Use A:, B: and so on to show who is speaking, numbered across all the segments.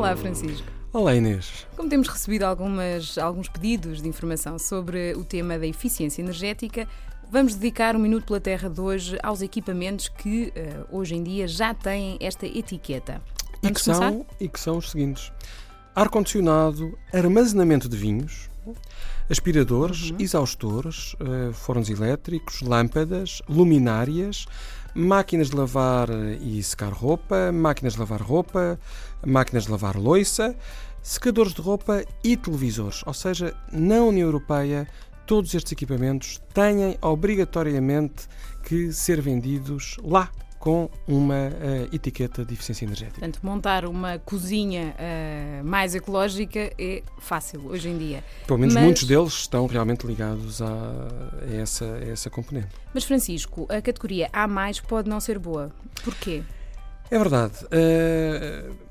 A: Olá, Francisco.
B: Olá, Inês.
A: Como temos recebido algumas, alguns pedidos de informação sobre o tema da eficiência energética, vamos dedicar um Minuto pela Terra de hoje aos equipamentos que uh, hoje em dia já têm esta etiqueta.
B: e que, são, e que são os seguintes: ar-condicionado, armazenamento de vinhos, aspiradores, uhum. exaustores, uh, fornos elétricos, lâmpadas, luminárias, máquinas de lavar e secar roupa, máquinas de lavar roupa, máquinas de lavar louça, secadores de roupa e televisores. Ou seja, na União Europeia, todos estes equipamentos têm obrigatoriamente que ser vendidos lá com uma uh, etiqueta de eficiência energética.
A: Portanto, montar uma cozinha uh, mais ecológica é fácil hoje em dia.
B: Pelo menos Mas... muitos deles estão realmente ligados a, a, essa, a essa componente.
A: Mas, Francisco, a categoria A pode não ser boa. Porquê?
B: É verdade. Uh,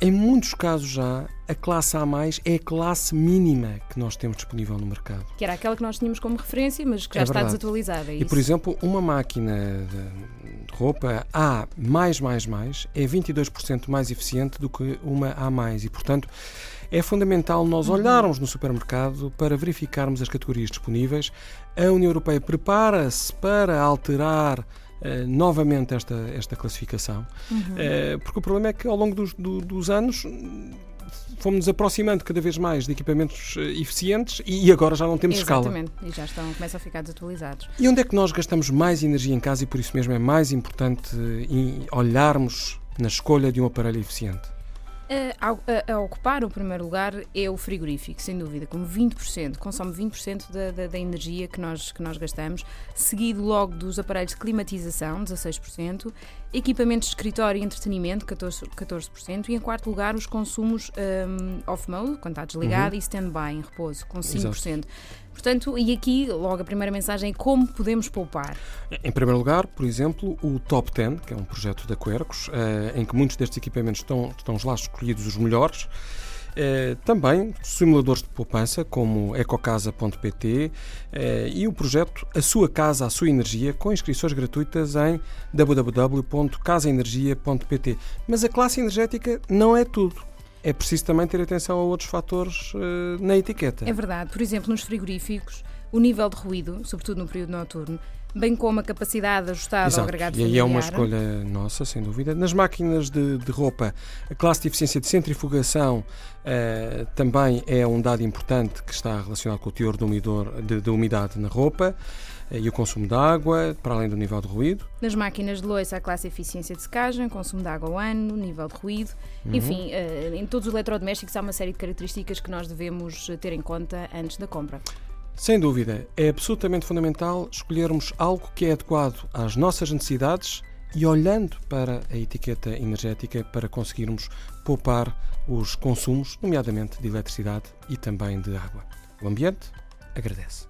B: em muitos casos já, a classe A é a classe mínima que nós temos disponível no mercado.
A: Que era aquela que nós tínhamos como referência, mas que já é está desatualizada. É
B: e, por exemplo, uma máquina roupa A é 22% mais eficiente do que uma A. E, portanto, é fundamental nós olharmos no supermercado para verificarmos as categorias disponíveis. A União Europeia prepara-se para alterar Uh, novamente esta, esta classificação, uhum. uh, porque o problema é que ao longo dos, do, dos anos fomos aproximando cada vez mais de equipamentos eh, eficientes e agora já não temos
A: Exatamente.
B: escala.
A: Exatamente, e já estão, começam a ficar desatualizados.
B: E onde é que nós gastamos mais energia em casa e por isso mesmo é mais importante olharmos na escolha de um aparelho eficiente?
A: A, a, a, ocupar o primeiro lugar é o frigorífico, sem dúvida, com 20%, consome 20% da, da, da, energia que nós, que nós gastamos, seguido logo dos aparelhos de climatização, 16%, equipamentos de escritório e entretenimento, 14%, 14% e em quarto lugar os consumos um, off-mode, quando está desligado, uhum. e stand-by, em repouso, com 5%. Exato. Portanto, e aqui logo a primeira mensagem é como podemos poupar.
B: Em primeiro lugar, por exemplo, o Top 10, que é um projeto da Quercus, eh, em que muitos destes equipamentos estão, estão lá escolhidos os melhores. Eh, também simuladores de poupança como ecocasa.pt eh, e o projeto A Sua Casa, a Sua Energia, com inscrições gratuitas em www.casaenergia.pt. Mas a classe energética não é tudo é preciso também ter atenção a outros fatores uh, na etiqueta.
A: É verdade. Por exemplo, nos frigoríficos, o nível de ruído, sobretudo no período noturno, bem como a capacidade ajustada
B: Exato.
A: ao agregado
B: E aí é uma escolha nossa, sem dúvida. Nas máquinas de, de roupa, a classe de eficiência de centrifugação uh, também é um dado importante que está relacionado com o teor de, umidor, de, de umidade na roupa. Eh, e o consumo de água, para além do nível de ruído.
A: Nas máquinas de louça, a classe eficiência de secagem, consumo de água ao ano, nível de ruído. Uhum. Enfim, eh, em todos os eletrodomésticos há uma série de características que nós devemos ter em conta antes da compra.
B: Sem dúvida, é absolutamente fundamental escolhermos algo que é adequado às nossas necessidades e olhando para a etiqueta energética para conseguirmos poupar os consumos, nomeadamente de eletricidade e também de água. O ambiente agradece.